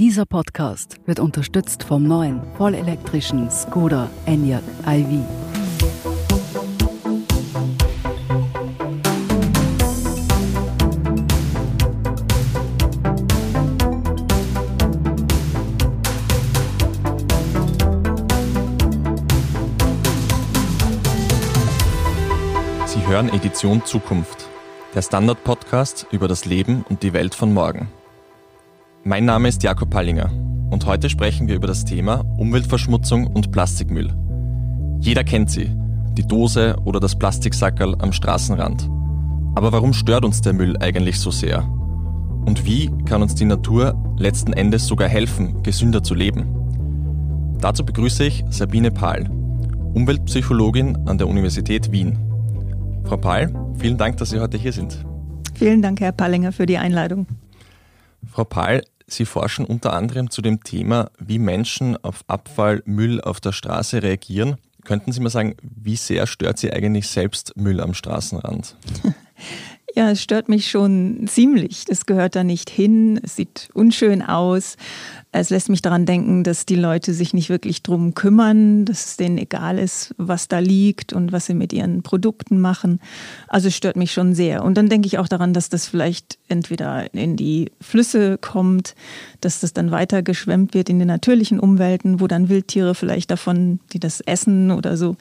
Dieser Podcast wird unterstützt vom neuen vollelektrischen Skoda Enyaq iV. Sie hören Edition Zukunft, der Standard-Podcast über das Leben und die Welt von morgen. Mein Name ist Jakob Pallinger und heute sprechen wir über das Thema Umweltverschmutzung und Plastikmüll. Jeder kennt sie, die Dose oder das Plastiksackerl am Straßenrand. Aber warum stört uns der Müll eigentlich so sehr? Und wie kann uns die Natur letzten Endes sogar helfen, gesünder zu leben? Dazu begrüße ich Sabine Pahl, Umweltpsychologin an der Universität Wien. Frau Pahl, vielen Dank, dass Sie heute hier sind. Vielen Dank, Herr Pallinger, für die Einladung. Frau Pahl, Sie forschen unter anderem zu dem Thema, wie Menschen auf Abfall, Müll auf der Straße reagieren. Könnten Sie mal sagen, wie sehr stört Sie eigentlich selbst Müll am Straßenrand? Ja, es stört mich schon ziemlich. Das gehört da nicht hin. Es sieht unschön aus. Es lässt mich daran denken, dass die Leute sich nicht wirklich drum kümmern, dass es denen egal ist, was da liegt und was sie mit ihren Produkten machen. Also es stört mich schon sehr. Und dann denke ich auch daran, dass das vielleicht entweder in die Flüsse kommt, dass das dann weiter geschwemmt wird in den natürlichen Umwelten, wo dann Wildtiere vielleicht davon, die das essen oder so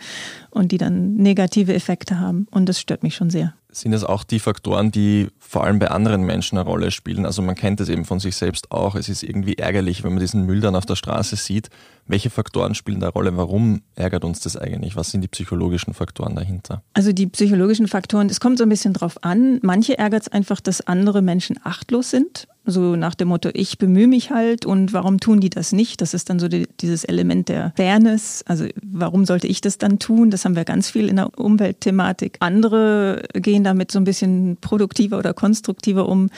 und die dann negative Effekte haben. Und das stört mich schon sehr sind es auch die Faktoren, die vor allem bei anderen Menschen eine Rolle spielen. Also man kennt es eben von sich selbst auch. Es ist irgendwie ärgerlich, wenn man diesen Müll dann auf der Straße sieht. Welche Faktoren spielen da Rolle? Warum ärgert uns das eigentlich? Was sind die psychologischen Faktoren dahinter? Also die psychologischen Faktoren, es kommt so ein bisschen drauf an. Manche ärgert es einfach, dass andere Menschen achtlos sind. So nach dem Motto, ich bemühe mich halt und warum tun die das nicht? Das ist dann so die, dieses Element der Fairness. Also warum sollte ich das dann tun? Das haben wir ganz viel in der Umweltthematik. Andere gehen damit so ein bisschen produktiver oder konstruktiver um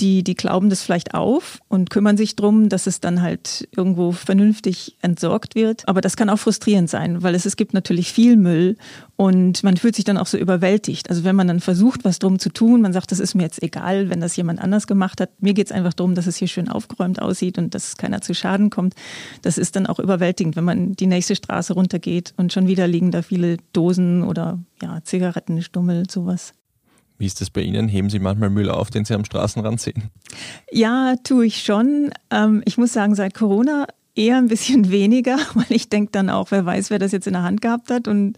die, die glauben das vielleicht auf und kümmern sich drum, dass es dann halt irgendwo vernünftig entsorgt wird. Aber das kann auch frustrierend sein, weil es, es gibt natürlich viel Müll und man fühlt sich dann auch so überwältigt. Also wenn man dann versucht, was drum zu tun, man sagt, das ist mir jetzt egal, wenn das jemand anders gemacht hat. Mir geht es einfach darum, dass es hier schön aufgeräumt aussieht und dass keiner zu Schaden kommt. Das ist dann auch überwältigend, wenn man die nächste Straße runtergeht und schon wieder liegen da viele Dosen oder ja, Zigarettenstummel, sowas. Wie ist das bei Ihnen? Heben Sie manchmal Müll auf, den Sie am Straßenrand sehen? Ja, tue ich schon. Ähm, ich muss sagen, seit Corona eher ein bisschen weniger, weil ich denke dann auch, wer weiß, wer das jetzt in der Hand gehabt hat. Und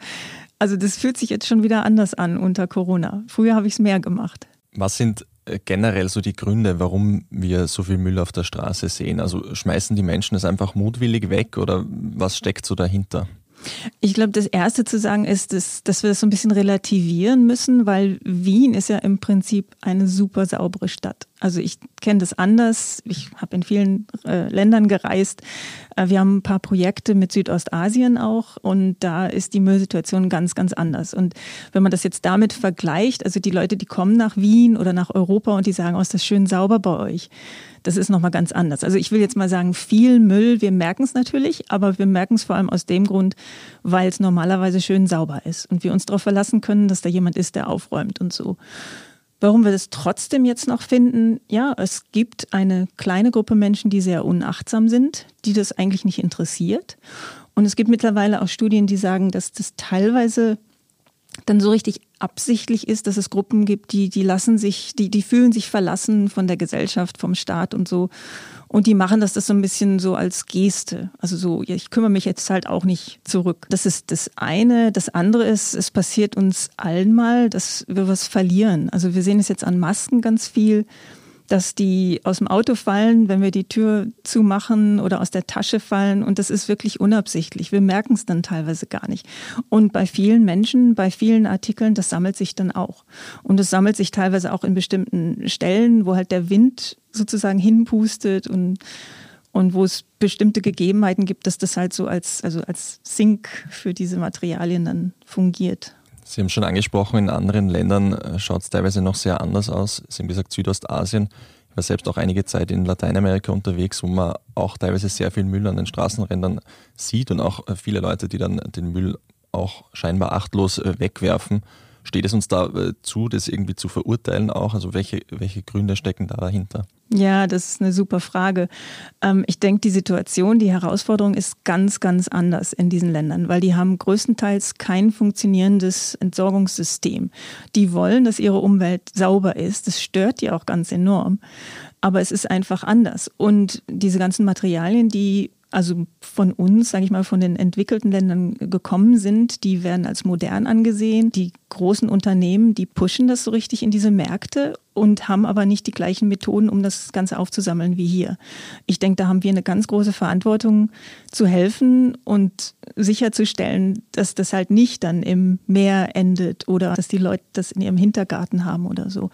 also das fühlt sich jetzt schon wieder anders an unter Corona. Früher habe ich es mehr gemacht. Was sind äh, generell so die Gründe, warum wir so viel Müll auf der Straße sehen? Also schmeißen die Menschen es einfach mutwillig weg oder was steckt so dahinter? Ich glaube, das Erste zu sagen ist, dass, dass wir das so ein bisschen relativieren müssen, weil Wien ist ja im Prinzip eine super saubere Stadt. Also ich kenne das anders. Ich habe in vielen äh, Ländern gereist. Äh, wir haben ein paar Projekte mit Südostasien auch und da ist die Müllsituation ganz, ganz anders. Und wenn man das jetzt damit vergleicht, also die Leute, die kommen nach Wien oder nach Europa und die sagen, oh, ist das schön sauber bei euch das ist nochmal ganz anders. Also ich will jetzt mal sagen, viel Müll, wir merken es natürlich, aber wir merken es vor allem aus dem Grund, weil es normalerweise schön sauber ist und wir uns darauf verlassen können, dass da jemand ist, der aufräumt und so. Warum wir das trotzdem jetzt noch finden, ja, es gibt eine kleine Gruppe Menschen, die sehr unachtsam sind, die das eigentlich nicht interessiert. Und es gibt mittlerweile auch Studien, die sagen, dass das teilweise dann so richtig absichtlich ist, dass es Gruppen gibt, die, die lassen sich, die, die fühlen sich verlassen von der Gesellschaft, vom Staat und so. Und die machen das, das so ein bisschen so als Geste. Also so, ich kümmere mich jetzt halt auch nicht zurück. Das ist das eine. Das andere ist, es passiert uns allen mal, dass wir was verlieren. Also wir sehen es jetzt an Masken ganz viel dass die aus dem Auto fallen, wenn wir die Tür zumachen oder aus der Tasche fallen. Und das ist wirklich unabsichtlich. Wir merken es dann teilweise gar nicht. Und bei vielen Menschen, bei vielen Artikeln, das sammelt sich dann auch. Und es sammelt sich teilweise auch in bestimmten Stellen, wo halt der Wind sozusagen hinpustet und und wo es bestimmte Gegebenheiten gibt, dass das halt so als, also als Sink für diese Materialien dann fungiert. Sie haben schon angesprochen, in anderen Ländern äh, schaut es teilweise noch sehr anders aus. Sie haben gesagt Südostasien. Ich war selbst auch einige Zeit in Lateinamerika unterwegs, wo man auch teilweise sehr viel Müll an den Straßenrändern sieht und auch äh, viele Leute, die dann den Müll auch scheinbar achtlos äh, wegwerfen. Steht es uns da äh, zu, das irgendwie zu verurteilen auch? Also welche, welche Gründe stecken da dahinter? Ja, das ist eine super Frage. Ähm, ich denke, die Situation, die Herausforderung ist ganz, ganz anders in diesen Ländern, weil die haben größtenteils kein funktionierendes Entsorgungssystem. Die wollen, dass ihre Umwelt sauber ist. Das stört die auch ganz enorm. Aber es ist einfach anders. Und diese ganzen Materialien, die also von uns, sage ich mal, von den entwickelten Ländern gekommen sind, die werden als modern angesehen. Die großen Unternehmen, die pushen das so richtig in diese Märkte und haben aber nicht die gleichen Methoden, um das Ganze aufzusammeln wie hier. Ich denke, da haben wir eine ganz große Verantwortung zu helfen und sicherzustellen, dass das halt nicht dann im Meer endet oder dass die Leute das in ihrem Hintergarten haben oder so.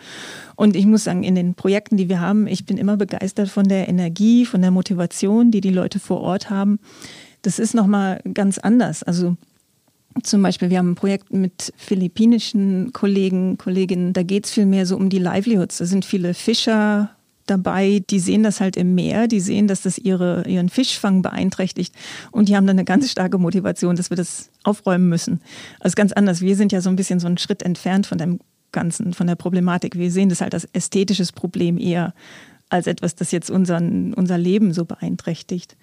Und ich muss sagen, in den Projekten, die wir haben, ich bin immer begeistert von der Energie, von der Motivation, die die Leute vor Ort haben. Das ist nochmal ganz anders. Also zum Beispiel, wir haben ein Projekt mit philippinischen Kollegen, Kolleginnen, da geht es viel mehr so um die Livelihoods. Da sind viele Fischer dabei, die sehen das halt im Meer, die sehen, dass das ihre, ihren Fischfang beeinträchtigt und die haben dann eine ganz starke Motivation, dass wir das aufräumen müssen. Also ganz anders. Wir sind ja so ein bisschen so einen Schritt entfernt von dem Ganzen, von der Problematik. Wir sehen das halt als ästhetisches Problem eher als etwas, das jetzt unseren, unser Leben so beeinträchtigt.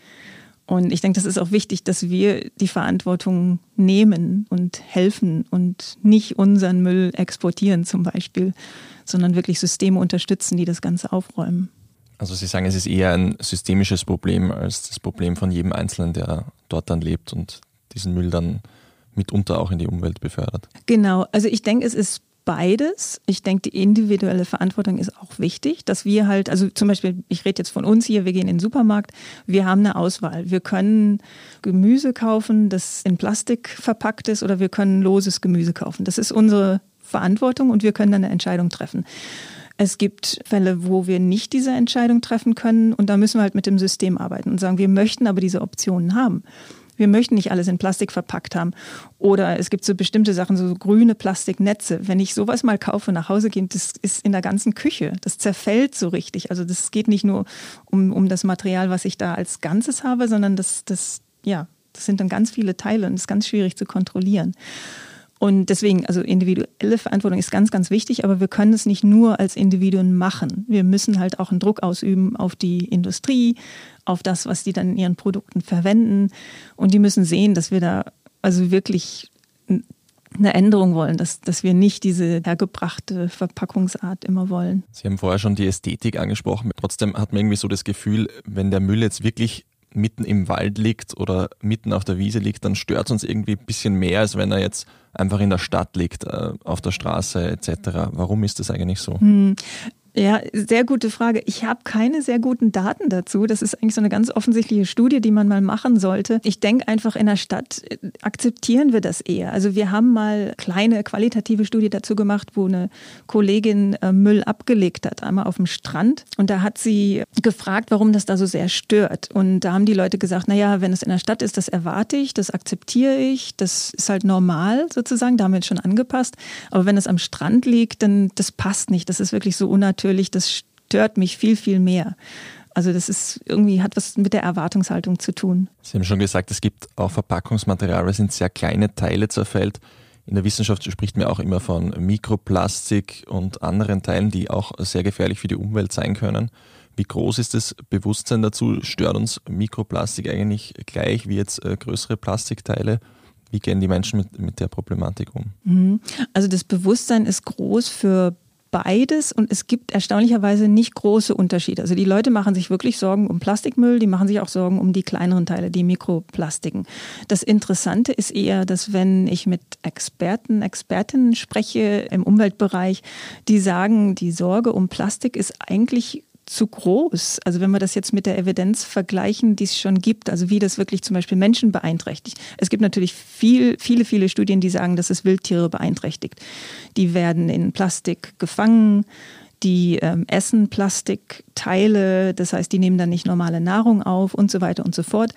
Und ich denke, das ist auch wichtig, dass wir die Verantwortung nehmen und helfen und nicht unseren Müll exportieren zum Beispiel, sondern wirklich Systeme unterstützen, die das Ganze aufräumen. Also Sie sagen, es ist eher ein systemisches Problem als das Problem von jedem Einzelnen, der dort dann lebt und diesen Müll dann mitunter auch in die Umwelt befördert. Genau, also ich denke, es ist beides. Ich denke, die individuelle Verantwortung ist auch wichtig, dass wir halt, also zum Beispiel, ich rede jetzt von uns hier, wir gehen in den Supermarkt, wir haben eine Auswahl. Wir können Gemüse kaufen, das in Plastik verpackt ist, oder wir können loses Gemüse kaufen. Das ist unsere Verantwortung und wir können dann eine Entscheidung treffen. Es gibt Fälle, wo wir nicht diese Entscheidung treffen können und da müssen wir halt mit dem System arbeiten und sagen, wir möchten aber diese Optionen haben wir möchten nicht alles in Plastik verpackt haben. Oder es gibt so bestimmte Sachen, so grüne Plastiknetze. Wenn ich sowas mal kaufe, nach Hause gehe, das ist in der ganzen Küche. Das zerfällt so richtig. Also das geht nicht nur um, um das Material, was ich da als Ganzes habe, sondern das, das, ja, das sind dann ganz viele Teile und ist ganz schwierig zu kontrollieren. Und deswegen, also individuelle Verantwortung ist ganz, ganz wichtig, aber wir können es nicht nur als Individuen machen. Wir müssen halt auch einen Druck ausüben auf die Industrie, auf das, was die dann in ihren Produkten verwenden. Und die müssen sehen, dass wir da also wirklich eine Änderung wollen, dass, dass wir nicht diese hergebrachte Verpackungsart immer wollen. Sie haben vorher schon die Ästhetik angesprochen. Trotzdem hat man irgendwie so das Gefühl, wenn der Müll jetzt wirklich mitten im Wald liegt oder mitten auf der Wiese liegt, dann stört es uns irgendwie ein bisschen mehr, als wenn er jetzt einfach in der Stadt liegt, äh, auf der Straße etc. Warum ist das eigentlich so? Hm. Ja, sehr gute Frage. Ich habe keine sehr guten Daten dazu. Das ist eigentlich so eine ganz offensichtliche Studie, die man mal machen sollte. Ich denke einfach, in der Stadt äh, akzeptieren wir das eher. Also wir haben mal kleine qualitative Studie dazu gemacht, wo eine Kollegin äh, Müll abgelegt hat, einmal auf dem Strand. Und da hat sie gefragt, warum das da so sehr stört. Und da haben die Leute gesagt, naja, wenn es in der Stadt ist, das erwarte ich, das akzeptiere ich, das ist halt normal sozusagen, da haben wir uns schon angepasst. Aber wenn es am Strand liegt, dann das passt nicht. Das ist wirklich so unnatürlich natürlich, das stört mich viel, viel mehr. Also das ist irgendwie hat was mit der Erwartungshaltung zu tun. Sie haben schon gesagt, es gibt auch Verpackungsmaterial, das in sehr kleine Teile zerfällt. In der Wissenschaft spricht man auch immer von Mikroplastik und anderen Teilen, die auch sehr gefährlich für die Umwelt sein können. Wie groß ist das Bewusstsein dazu? Stört uns Mikroplastik eigentlich gleich wie jetzt äh, größere Plastikteile? Wie gehen die Menschen mit, mit der Problematik um? Mhm. Also das Bewusstsein ist groß für beides und es gibt erstaunlicherweise nicht große Unterschiede. Also die Leute machen sich wirklich Sorgen um Plastikmüll, die machen sich auch Sorgen um die kleineren Teile, die Mikroplastiken. Das Interessante ist eher, dass wenn ich mit Experten, Expertinnen spreche im Umweltbereich, die sagen, die Sorge um Plastik ist eigentlich zu groß. Also wenn wir das jetzt mit der Evidenz vergleichen, die es schon gibt, also wie das wirklich zum Beispiel Menschen beeinträchtigt. Es gibt natürlich viel, viele, viele Studien, die sagen, dass es Wildtiere beeinträchtigt. Die werden in Plastik gefangen, die ähm, essen Plastikteile, das heißt, die nehmen dann nicht normale Nahrung auf und so weiter und so fort.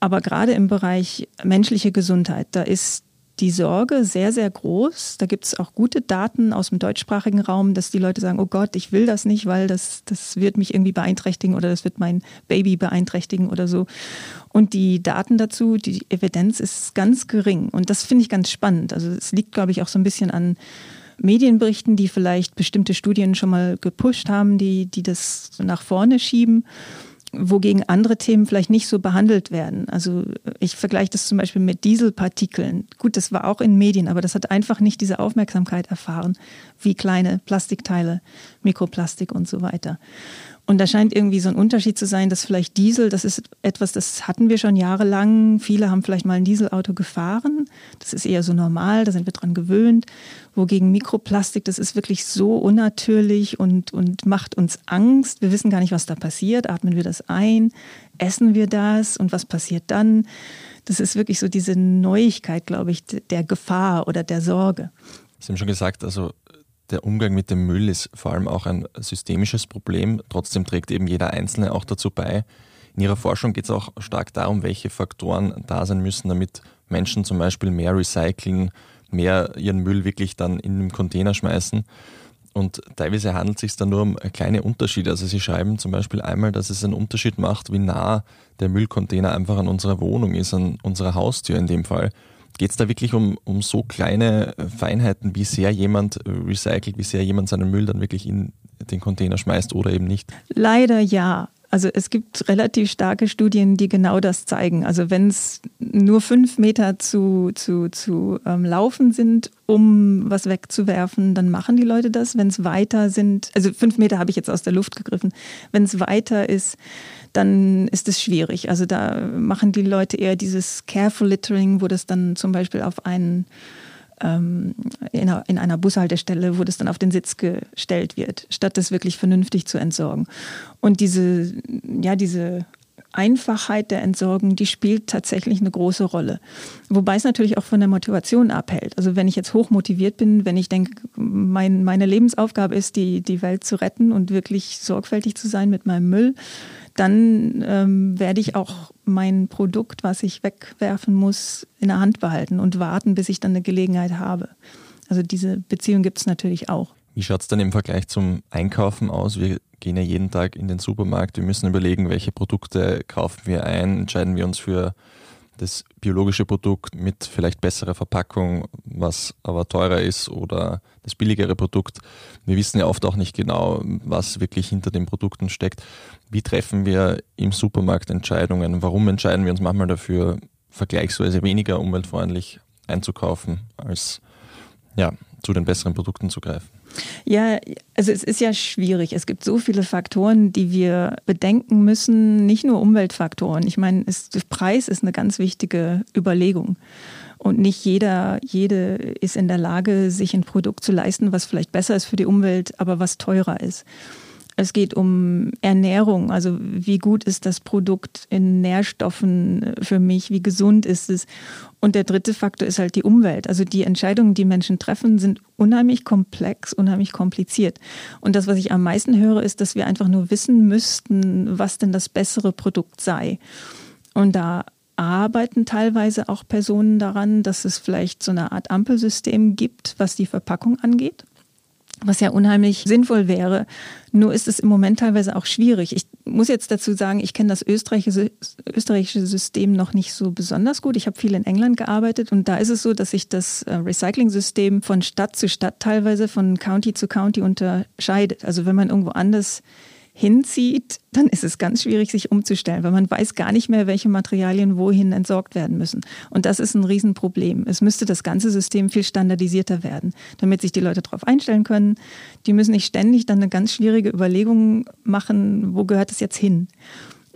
Aber gerade im Bereich menschliche Gesundheit, da ist die Sorge sehr, sehr groß. Da gibt es auch gute Daten aus dem deutschsprachigen Raum, dass die Leute sagen, oh Gott, ich will das nicht, weil das, das wird mich irgendwie beeinträchtigen oder das wird mein Baby beeinträchtigen oder so. Und die Daten dazu, die Evidenz ist ganz gering. Und das finde ich ganz spannend. Also es liegt, glaube ich, auch so ein bisschen an Medienberichten, die vielleicht bestimmte Studien schon mal gepusht haben, die, die das nach vorne schieben wogegen andere Themen vielleicht nicht so behandelt werden. Also ich vergleiche das zum Beispiel mit Dieselpartikeln. Gut, das war auch in Medien, aber das hat einfach nicht diese Aufmerksamkeit erfahren, wie kleine Plastikteile, Mikroplastik und so weiter. Und da scheint irgendwie so ein Unterschied zu sein, dass vielleicht Diesel, das ist etwas, das hatten wir schon jahrelang. Viele haben vielleicht mal ein Dieselauto gefahren. Das ist eher so normal, da sind wir dran gewöhnt. Wogegen Mikroplastik, das ist wirklich so unnatürlich und, und macht uns Angst. Wir wissen gar nicht, was da passiert. Atmen wir das ein? Essen wir das? Und was passiert dann? Das ist wirklich so diese Neuigkeit, glaube ich, der Gefahr oder der Sorge. Sie haben schon gesagt, also der Umgang mit dem Müll ist vor allem auch ein systemisches Problem. Trotzdem trägt eben jeder Einzelne auch dazu bei. In Ihrer Forschung geht es auch stark darum, welche Faktoren da sein müssen, damit Menschen zum Beispiel mehr recyceln, mehr ihren Müll wirklich dann in den Container schmeißen. Und teilweise handelt es sich dann nur um kleine Unterschiede. Also Sie schreiben zum Beispiel einmal, dass es einen Unterschied macht, wie nah der Müllcontainer einfach an unserer Wohnung ist, an unserer Haustür in dem Fall. Geht es da wirklich um, um so kleine Feinheiten, wie sehr jemand recycelt, wie sehr jemand seinen Müll dann wirklich in den Container schmeißt oder eben nicht? Leider ja. Also es gibt relativ starke Studien, die genau das zeigen. Also wenn es nur fünf Meter zu, zu, zu ähm, laufen sind, um was wegzuwerfen, dann machen die Leute das. Wenn es weiter sind, also fünf Meter habe ich jetzt aus der Luft gegriffen, wenn es weiter ist, dann ist es schwierig. Also da machen die Leute eher dieses Careful Littering, wo das dann zum Beispiel auf einen ähm, in, einer, in einer Bushaltestelle, wo das dann auf den Sitz gestellt wird, statt das wirklich vernünftig zu entsorgen. Und diese, ja, diese Einfachheit der Entsorgung, die spielt tatsächlich eine große Rolle. Wobei es natürlich auch von der Motivation abhält. Also wenn ich jetzt hoch motiviert bin, wenn ich denke, mein, meine Lebensaufgabe ist, die, die Welt zu retten und wirklich sorgfältig zu sein mit meinem Müll, dann ähm, werde ich auch mein Produkt, was ich wegwerfen muss, in der Hand behalten und warten, bis ich dann eine Gelegenheit habe. Also diese Beziehung gibt es natürlich auch. Wie schaut es dann im Vergleich zum Einkaufen aus? Wir gehen ja jeden Tag in den Supermarkt. Wir müssen überlegen, welche Produkte kaufen wir ein, entscheiden wir uns für das biologische Produkt mit vielleicht besserer Verpackung, was aber teurer ist oder das billigere Produkt. Wir wissen ja oft auch nicht genau, was wirklich hinter den Produkten steckt. Wie treffen wir im Supermarkt Entscheidungen? Warum entscheiden wir uns manchmal dafür, vergleichsweise weniger umweltfreundlich einzukaufen, als ja, zu den besseren Produkten zu greifen? Ja, also es ist ja schwierig. Es gibt so viele Faktoren, die wir bedenken müssen, nicht nur Umweltfaktoren. Ich meine, es, der Preis ist eine ganz wichtige Überlegung. Und nicht jeder, jede ist in der Lage, sich ein Produkt zu leisten, was vielleicht besser ist für die Umwelt, aber was teurer ist. Es geht um Ernährung, also wie gut ist das Produkt in Nährstoffen für mich, wie gesund ist es. Und der dritte Faktor ist halt die Umwelt. Also die Entscheidungen, die Menschen treffen, sind unheimlich komplex, unheimlich kompliziert. Und das, was ich am meisten höre, ist, dass wir einfach nur wissen müssten, was denn das bessere Produkt sei. Und da arbeiten teilweise auch Personen daran, dass es vielleicht so eine Art Ampelsystem gibt, was die Verpackung angeht was ja unheimlich sinnvoll wäre. Nur ist es im Moment teilweise auch schwierig. Ich muss jetzt dazu sagen, ich kenne das österreichische, österreichische System noch nicht so besonders gut. Ich habe viel in England gearbeitet und da ist es so, dass sich das äh, Recycling-System von Stadt zu Stadt teilweise von County zu County unterscheidet. Also wenn man irgendwo anders hinzieht, dann ist es ganz schwierig, sich umzustellen, weil man weiß gar nicht mehr, welche Materialien wohin entsorgt werden müssen. Und das ist ein Riesenproblem. Es müsste das ganze System viel standardisierter werden, damit sich die Leute darauf einstellen können. Die müssen nicht ständig dann eine ganz schwierige Überlegung machen, wo gehört es jetzt hin?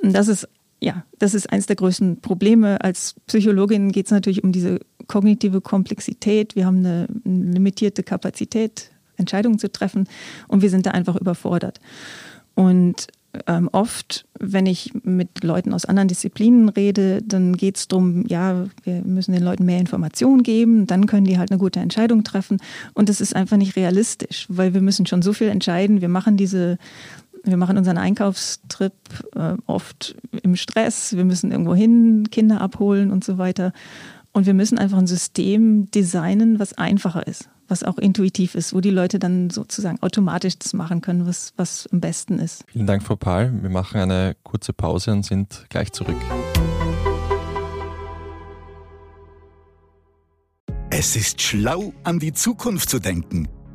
Und das ist ja, das ist eines der größten Probleme. Als Psychologin geht es natürlich um diese kognitive Komplexität. Wir haben eine limitierte Kapazität, Entscheidungen zu treffen und wir sind da einfach überfordert. Und ähm, oft, wenn ich mit Leuten aus anderen Disziplinen rede, dann geht es darum, ja, wir müssen den Leuten mehr Informationen geben, dann können die halt eine gute Entscheidung treffen. Und das ist einfach nicht realistisch, weil wir müssen schon so viel entscheiden. Wir machen diese, wir machen unseren Einkaufstrip äh, oft im Stress, wir müssen irgendwo hin, Kinder abholen und so weiter. Und wir müssen einfach ein System designen, was einfacher ist was auch intuitiv ist, wo die Leute dann sozusagen automatisch das machen können, was, was am besten ist. Vielen Dank, Frau Pahl. Wir machen eine kurze Pause und sind gleich zurück. Es ist schlau, an die Zukunft zu denken.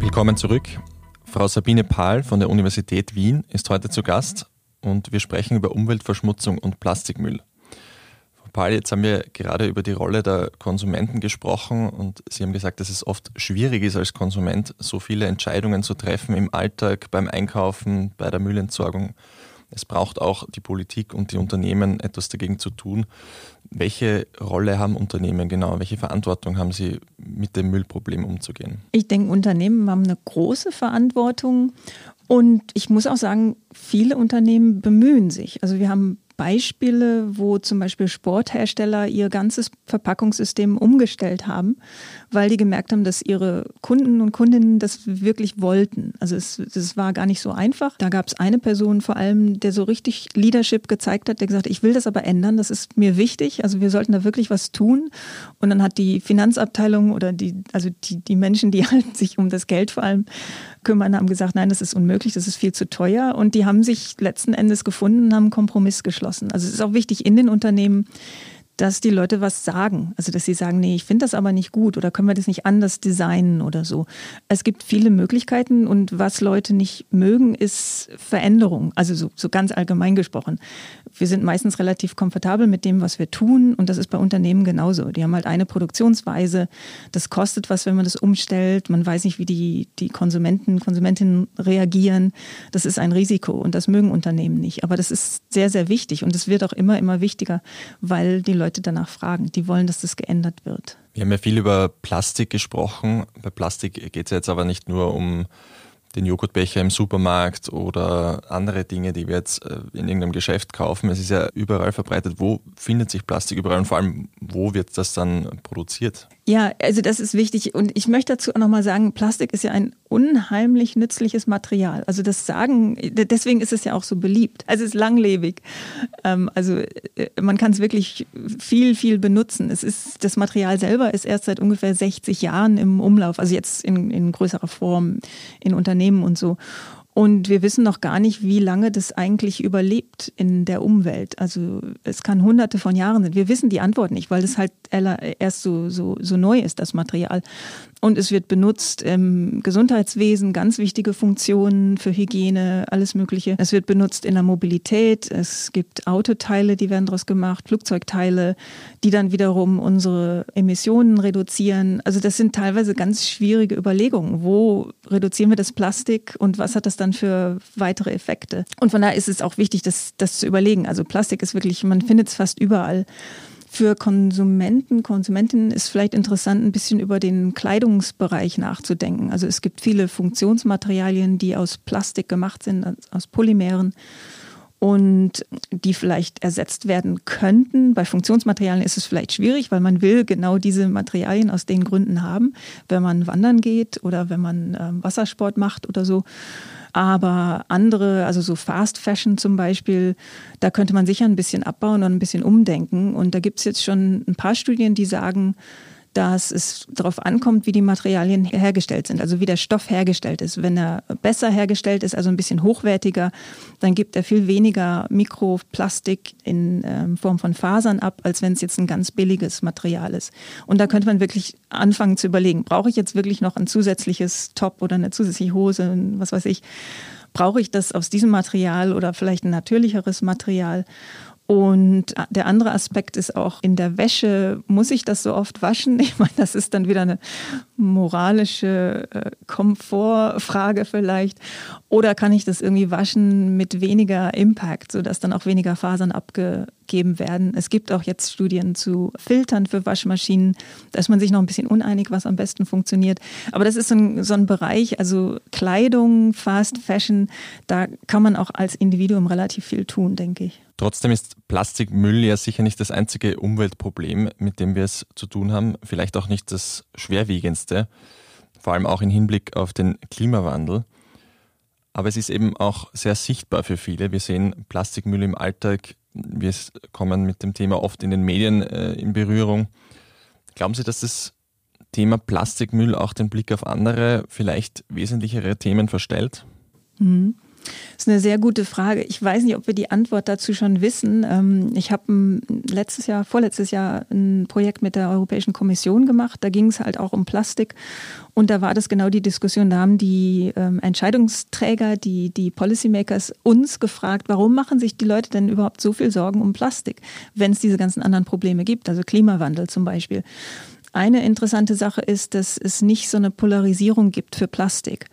Willkommen zurück. Frau Sabine Pahl von der Universität Wien ist heute zu Gast und wir sprechen über Umweltverschmutzung und Plastikmüll. Frau Pahl, jetzt haben wir gerade über die Rolle der Konsumenten gesprochen und Sie haben gesagt, dass es oft schwierig ist als Konsument, so viele Entscheidungen zu treffen im Alltag, beim Einkaufen, bei der Müllentsorgung. Es braucht auch die Politik und die Unternehmen etwas dagegen zu tun. Welche Rolle haben Unternehmen genau? Welche Verantwortung haben sie, mit dem Müllproblem umzugehen? Ich denke, Unternehmen haben eine große Verantwortung. Und ich muss auch sagen, viele Unternehmen bemühen sich. Also wir haben Beispiele, wo zum Beispiel Sporthersteller ihr ganzes Verpackungssystem umgestellt haben, weil die gemerkt haben, dass ihre Kunden und Kundinnen das wirklich wollten. Also es, es war gar nicht so einfach. Da gab es eine Person vor allem, der so richtig Leadership gezeigt hat, der gesagt hat, ich will das aber ändern, das ist mir wichtig. Also wir sollten da wirklich was tun. Und dann hat die Finanzabteilung oder die, also die, die Menschen, die halt sich um das Geld vor allem kümmern, haben gesagt, nein, das ist unmöglich, das ist viel zu teuer. Und die haben sich letzten Endes gefunden und haben einen Kompromiss geschlossen. Also es ist auch wichtig in den Unternehmen, dass die Leute was sagen. Also dass sie sagen, nee, ich finde das aber nicht gut oder können wir das nicht anders designen oder so. Es gibt viele Möglichkeiten und was Leute nicht mögen, ist Veränderung. Also so, so ganz allgemein gesprochen. Wir sind meistens relativ komfortabel mit dem, was wir tun und das ist bei Unternehmen genauso. Die haben halt eine Produktionsweise. Das kostet was, wenn man das umstellt. Man weiß nicht, wie die, die Konsumenten, Konsumentinnen reagieren. Das ist ein Risiko und das mögen Unternehmen nicht. Aber das ist sehr, sehr wichtig und es wird auch immer, immer wichtiger, weil die Leute Leute danach fragen. Die wollen, dass das geändert wird. Wir haben ja viel über Plastik gesprochen. Bei Plastik geht es jetzt aber nicht nur um den Joghurtbecher im Supermarkt oder andere Dinge, die wir jetzt äh, in irgendeinem Geschäft kaufen. Es ist ja überall verbreitet. Wo findet sich Plastik überall und vor allem, wo wird das dann produziert? Ja, also das ist wichtig. Und ich möchte dazu auch nochmal sagen, Plastik ist ja ein unheimlich nützliches Material. Also das sagen, deswegen ist es ja auch so beliebt. Also es ist langlebig. Ähm, also äh, man kann es wirklich viel, viel benutzen. Es ist, das Material selber ist erst seit ungefähr 60 Jahren im Umlauf, also jetzt in, in größerer Form in Unternehmen und so. Und wir wissen noch gar nicht, wie lange das eigentlich überlebt in der Umwelt. Also es kann hunderte von Jahren sein. Wir wissen die Antwort nicht, weil das halt erst so, so, so neu ist, das Material. Und es wird benutzt im Gesundheitswesen, ganz wichtige Funktionen für Hygiene, alles Mögliche. Es wird benutzt in der Mobilität. Es gibt Autoteile, die werden daraus gemacht, Flugzeugteile, die dann wiederum unsere Emissionen reduzieren. Also das sind teilweise ganz schwierige Überlegungen. Wo reduzieren wir das Plastik und was hat das dann für weitere Effekte? Und von daher ist es auch wichtig, das, das zu überlegen. Also Plastik ist wirklich, man findet es fast überall. Für Konsumenten, Konsumentinnen ist vielleicht interessant, ein bisschen über den Kleidungsbereich nachzudenken. Also es gibt viele Funktionsmaterialien, die aus Plastik gemacht sind, aus Polymeren und die vielleicht ersetzt werden könnten. Bei Funktionsmaterialien ist es vielleicht schwierig, weil man will genau diese Materialien aus den Gründen haben, wenn man wandern geht oder wenn man äh, Wassersport macht oder so. Aber andere, also so Fast Fashion zum Beispiel, da könnte man sicher ein bisschen abbauen und ein bisschen umdenken. Und da gibt es jetzt schon ein paar Studien, die sagen, dass es darauf ankommt, wie die Materialien hergestellt sind, also wie der Stoff hergestellt ist. Wenn er besser hergestellt ist, also ein bisschen hochwertiger, dann gibt er viel weniger Mikroplastik in ähm, Form von Fasern ab, als wenn es jetzt ein ganz billiges Material ist. Und da könnte man wirklich anfangen zu überlegen, brauche ich jetzt wirklich noch ein zusätzliches Top oder eine zusätzliche Hose, was weiß ich, brauche ich das aus diesem Material oder vielleicht ein natürlicheres Material? Und der andere Aspekt ist auch, in der Wäsche muss ich das so oft waschen. Ich meine, das ist dann wieder eine moralische äh, Komfortfrage vielleicht. Oder kann ich das irgendwie waschen mit weniger Impact, sodass dann auch weniger Fasern abgegeben werden? Es gibt auch jetzt Studien zu Filtern für Waschmaschinen. Da ist man sich noch ein bisschen uneinig, was am besten funktioniert. Aber das ist so ein, so ein Bereich, also Kleidung, Fast Fashion, da kann man auch als Individuum relativ viel tun, denke ich. Trotzdem ist Plastikmüll ja sicher nicht das einzige Umweltproblem, mit dem wir es zu tun haben, vielleicht auch nicht das schwerwiegendste. vor allem auch im Hinblick auf den Klimawandel. Aber es ist eben auch sehr sichtbar für viele. Wir sehen Plastikmüll im Alltag, wir kommen mit dem Thema oft in den Medien äh, in Berührung. Glauben Sie, dass das Thema Plastikmüll auch den Blick auf andere, vielleicht wesentlichere Themen verstellt? Mhm. Das ist eine sehr gute Frage. Ich weiß nicht, ob wir die Antwort dazu schon wissen. Ähm, ich habe letztes Jahr, vorletztes Jahr ein Projekt mit der Europäischen Kommission gemacht. Da ging es halt auch um Plastik. Und da war das genau die Diskussion. Da haben die ähm, Entscheidungsträger, die, die Policymakers uns gefragt, warum machen sich die Leute denn überhaupt so viel Sorgen um Plastik, wenn es diese ganzen anderen Probleme gibt, also Klimawandel zum Beispiel. Eine interessante Sache ist, dass es nicht so eine Polarisierung gibt für Plastik.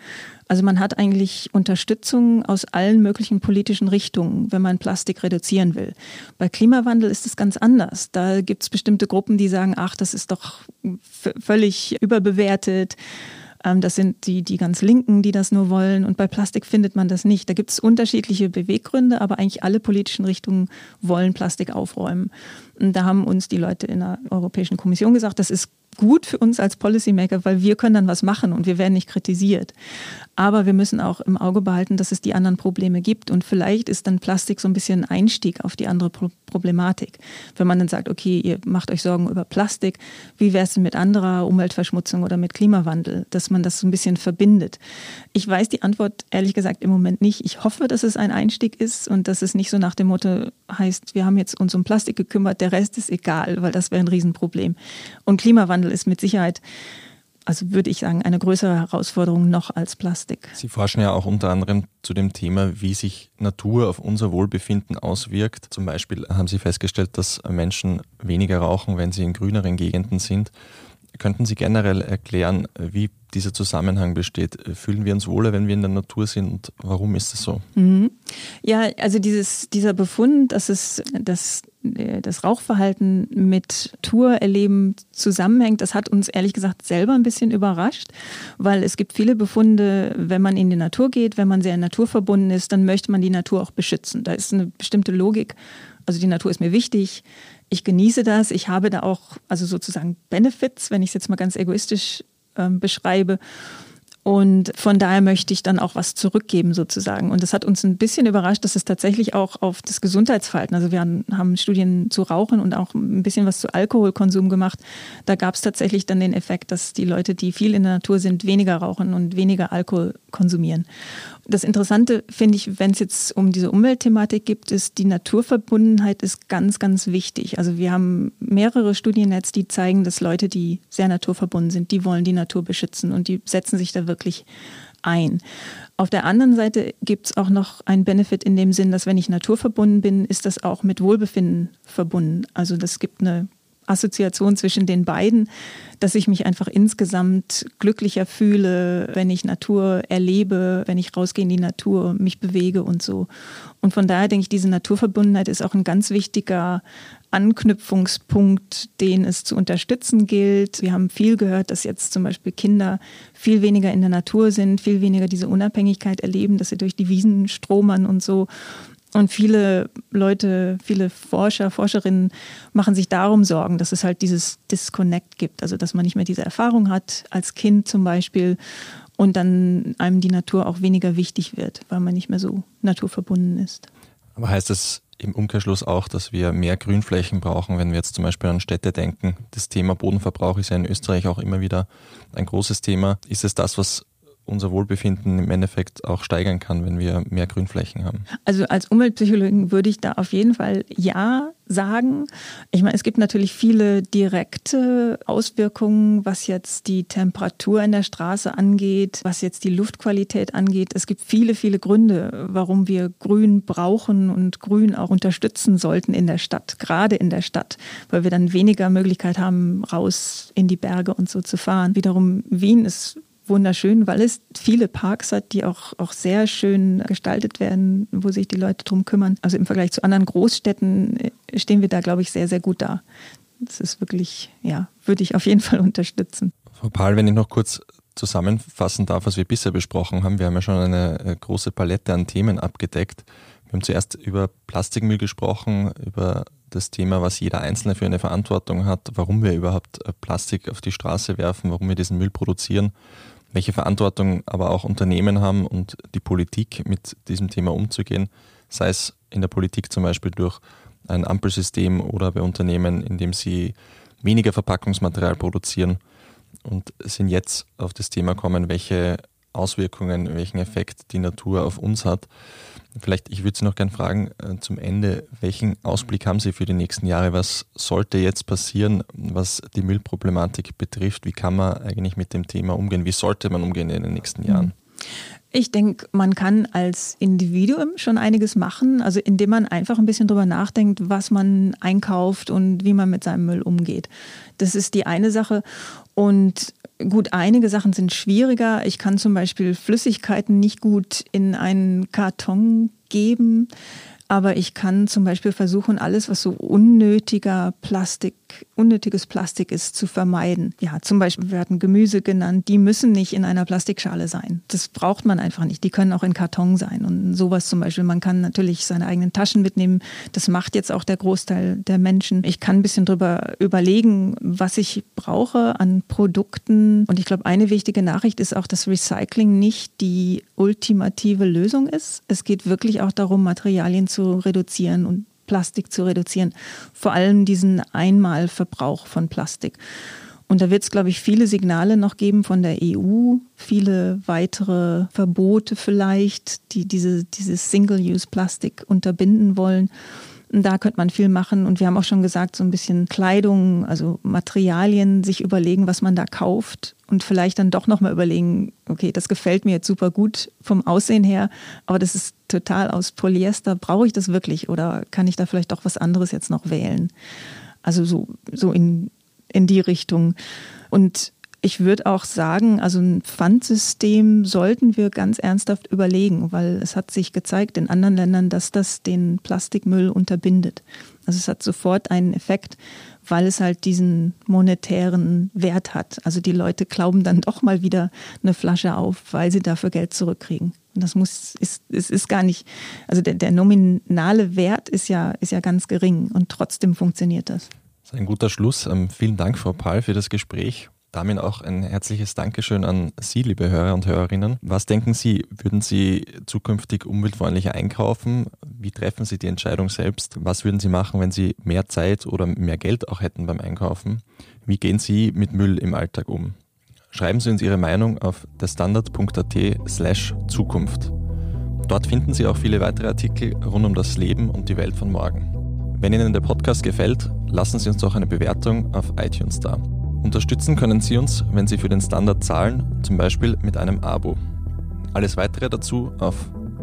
Also man hat eigentlich Unterstützung aus allen möglichen politischen Richtungen, wenn man Plastik reduzieren will. Bei Klimawandel ist es ganz anders. Da gibt es bestimmte Gruppen, die sagen, ach, das ist doch völlig überbewertet. Ähm, das sind die, die ganz Linken, die das nur wollen. Und bei Plastik findet man das nicht. Da gibt es unterschiedliche Beweggründe, aber eigentlich alle politischen Richtungen wollen Plastik aufräumen. Und da haben uns die Leute in der Europäischen Kommission gesagt, das ist gut für uns als Policymaker, weil wir können dann was machen und wir werden nicht kritisiert. Aber wir müssen auch im Auge behalten, dass es die anderen Probleme gibt. Und vielleicht ist dann Plastik so ein bisschen ein Einstieg auf die andere Problematik. Wenn man dann sagt, okay, ihr macht euch Sorgen über Plastik, wie wäre es denn mit anderer Umweltverschmutzung oder mit Klimawandel, dass man das so ein bisschen verbindet. Ich weiß die Antwort ehrlich gesagt im Moment nicht. Ich hoffe, dass es ein Einstieg ist und dass es nicht so nach dem Motto heißt, wir haben jetzt uns um Plastik gekümmert, der Rest ist egal, weil das wäre ein Riesenproblem. Und Klimawandel Klimawandel ist mit Sicherheit, also würde ich sagen, eine größere Herausforderung noch als Plastik. Sie forschen ja auch unter anderem zu dem Thema, wie sich Natur auf unser Wohlbefinden auswirkt. Zum Beispiel haben Sie festgestellt, dass Menschen weniger rauchen, wenn sie in grüneren Gegenden sind. Könnten Sie generell erklären, wie dieser Zusammenhang besteht? Fühlen wir uns wohler, wenn wir in der Natur sind und warum ist das so? Mhm. Ja, also dieses, dieser Befund, dass es, dass das Rauchverhalten mit Tourerleben zusammenhängt, das hat uns ehrlich gesagt selber ein bisschen überrascht, weil es gibt viele Befunde, wenn man in die Natur geht, wenn man sehr naturverbunden ist, dann möchte man die Natur auch beschützen. Da ist eine bestimmte Logik. Also die Natur ist mir wichtig, ich genieße das, ich habe da auch also sozusagen Benefits, wenn ich es jetzt mal ganz egoistisch ähm, beschreibe. Und von daher möchte ich dann auch was zurückgeben sozusagen. Und das hat uns ein bisschen überrascht, dass es tatsächlich auch auf das Gesundheitsverhalten, also wir haben Studien zu Rauchen und auch ein bisschen was zu Alkoholkonsum gemacht. Da gab es tatsächlich dann den Effekt, dass die Leute, die viel in der Natur sind, weniger rauchen und weniger Alkohol konsumieren. Das Interessante finde ich, wenn es jetzt um diese Umweltthematik gibt, ist, die Naturverbundenheit ist ganz, ganz wichtig. Also wir haben mehrere Studien jetzt, die zeigen, dass Leute, die sehr naturverbunden sind, die wollen die Natur beschützen und die setzen sich da wirklich wirklich ein. Auf der anderen Seite gibt es auch noch einen Benefit in dem Sinn, dass wenn ich naturverbunden bin, ist das auch mit Wohlbefinden verbunden. Also das gibt eine Assoziation zwischen den beiden, dass ich mich einfach insgesamt glücklicher fühle, wenn ich Natur erlebe, wenn ich rausgehe in die Natur, mich bewege und so. Und von daher denke ich, diese Naturverbundenheit ist auch ein ganz wichtiger Anknüpfungspunkt, den es zu unterstützen gilt. Wir haben viel gehört, dass jetzt zum Beispiel Kinder viel weniger in der Natur sind, viel weniger diese Unabhängigkeit erleben, dass sie durch die Wiesen stromern und so. Und viele Leute, viele Forscher, Forscherinnen machen sich darum Sorgen, dass es halt dieses Disconnect gibt, also dass man nicht mehr diese Erfahrung hat, als Kind zum Beispiel, und dann einem die Natur auch weniger wichtig wird, weil man nicht mehr so naturverbunden ist. Aber heißt das im Umkehrschluss auch, dass wir mehr Grünflächen brauchen, wenn wir jetzt zum Beispiel an Städte denken? Das Thema Bodenverbrauch ist ja in Österreich auch immer wieder ein großes Thema. Ist es das, was unser Wohlbefinden im Endeffekt auch steigern kann, wenn wir mehr Grünflächen haben. Also als Umweltpsychologin würde ich da auf jeden Fall ja sagen. Ich meine, es gibt natürlich viele direkte Auswirkungen, was jetzt die Temperatur in der Straße angeht, was jetzt die Luftqualität angeht. Es gibt viele, viele Gründe, warum wir Grün brauchen und Grün auch unterstützen sollten in der Stadt, gerade in der Stadt, weil wir dann weniger Möglichkeit haben, raus in die Berge und so zu fahren. Wiederum Wien ist wunderschön, weil es viele Parks hat, die auch, auch sehr schön gestaltet werden, wo sich die Leute drum kümmern. Also im Vergleich zu anderen Großstädten äh, stehen wir da, glaube ich, sehr, sehr gut da. Das ist wirklich, ja, würde ich auf jeden Fall unterstützen. Frau Pahl, wenn ich noch kurz zusammenfassen darf, was wir bisher besprochen haben. Wir haben ja schon eine äh, große Palette an Themen abgedeckt. Wir haben zuerst über Plastikmüll gesprochen, über das Thema, was jeder Einzelne für eine Verantwortung hat, warum wir überhaupt äh, Plastik auf die Straße werfen, warum wir diesen Müll produzieren welche Verantwortung aber auch Unternehmen haben und die Politik mit diesem Thema umzugehen, sei es in der Politik zum Beispiel durch ein Ampelsystem oder bei Unternehmen, indem sie weniger Verpackungsmaterial produzieren und sind jetzt auf das Thema kommen, welche Auswirkungen, welchen Effekt die Natur auf uns hat. Vielleicht, ich würde Sie noch gerne fragen, äh, zum Ende, welchen Ausblick haben Sie für die nächsten Jahre? Was sollte jetzt passieren, was die Müllproblematik betrifft? Wie kann man eigentlich mit dem Thema umgehen? Wie sollte man umgehen in den nächsten Jahren? Ich denke, man kann als Individuum schon einiges machen, also indem man einfach ein bisschen drüber nachdenkt, was man einkauft und wie man mit seinem Müll umgeht. Das ist die eine Sache. Und gut, einige Sachen sind schwieriger. Ich kann zum Beispiel Flüssigkeiten nicht gut in einen Karton geben. Aber ich kann zum Beispiel versuchen, alles, was so unnötiger Plastik, unnötiges Plastik ist, zu vermeiden. Ja, zum Beispiel werden Gemüse genannt, die müssen nicht in einer Plastikschale sein. Das braucht man einfach nicht. Die können auch in Karton sein. Und sowas zum Beispiel. Man kann natürlich seine eigenen Taschen mitnehmen. Das macht jetzt auch der Großteil der Menschen. Ich kann ein bisschen drüber überlegen, was ich brauche an Produkten. Und ich glaube, eine wichtige Nachricht ist auch, dass Recycling nicht die ultimative Lösung ist. Es geht wirklich auch darum, Materialien zu zu reduzieren und Plastik zu reduzieren. Vor allem diesen Einmalverbrauch von Plastik. Und da wird es, glaube ich, viele Signale noch geben von der EU, viele weitere Verbote vielleicht, die diese, dieses Single-Use-Plastik unterbinden wollen. Da könnte man viel machen. Und wir haben auch schon gesagt, so ein bisschen Kleidung, also Materialien, sich überlegen, was man da kauft und vielleicht dann doch nochmal überlegen, okay, das gefällt mir jetzt super gut vom Aussehen her, aber das ist total aus Polyester. Brauche ich das wirklich oder kann ich da vielleicht doch was anderes jetzt noch wählen? Also so, so in, in die Richtung. Und ich würde auch sagen, also ein Pfandsystem sollten wir ganz ernsthaft überlegen, weil es hat sich gezeigt in anderen Ländern, dass das den Plastikmüll unterbindet. Also es hat sofort einen Effekt, weil es halt diesen monetären Wert hat. Also die Leute glauben dann doch mal wieder eine Flasche auf, weil sie dafür Geld zurückkriegen. Und das muss, ist, es ist gar nicht, also der, der nominale Wert ist ja, ist ja ganz gering und trotzdem funktioniert das. Das ist ein guter Schluss. Ähm, vielen Dank, Frau Pahl, für das Gespräch. Damit auch ein herzliches Dankeschön an Sie, liebe Hörer und Hörerinnen. Was denken Sie, würden Sie zukünftig umweltfreundlicher einkaufen? Wie treffen Sie die Entscheidung selbst? Was würden Sie machen, wenn Sie mehr Zeit oder mehr Geld auch hätten beim Einkaufen? Wie gehen Sie mit Müll im Alltag um? Schreiben Sie uns Ihre Meinung auf derstandard.at slash Zukunft. Dort finden Sie auch viele weitere Artikel rund um das Leben und die Welt von morgen. Wenn Ihnen der Podcast gefällt, lassen Sie uns doch eine Bewertung auf iTunes da. Unterstützen können Sie uns, wenn Sie für den Standard zahlen, zum Beispiel mit einem Abo. Alles weitere dazu auf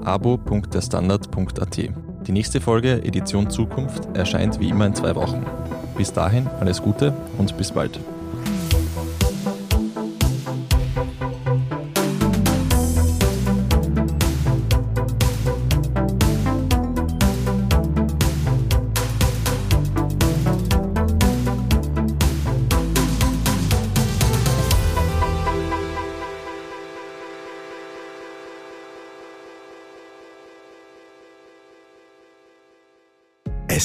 abo.derstandard.at. Die nächste Folge Edition Zukunft erscheint wie immer in zwei Wochen. Bis dahin alles Gute und bis bald.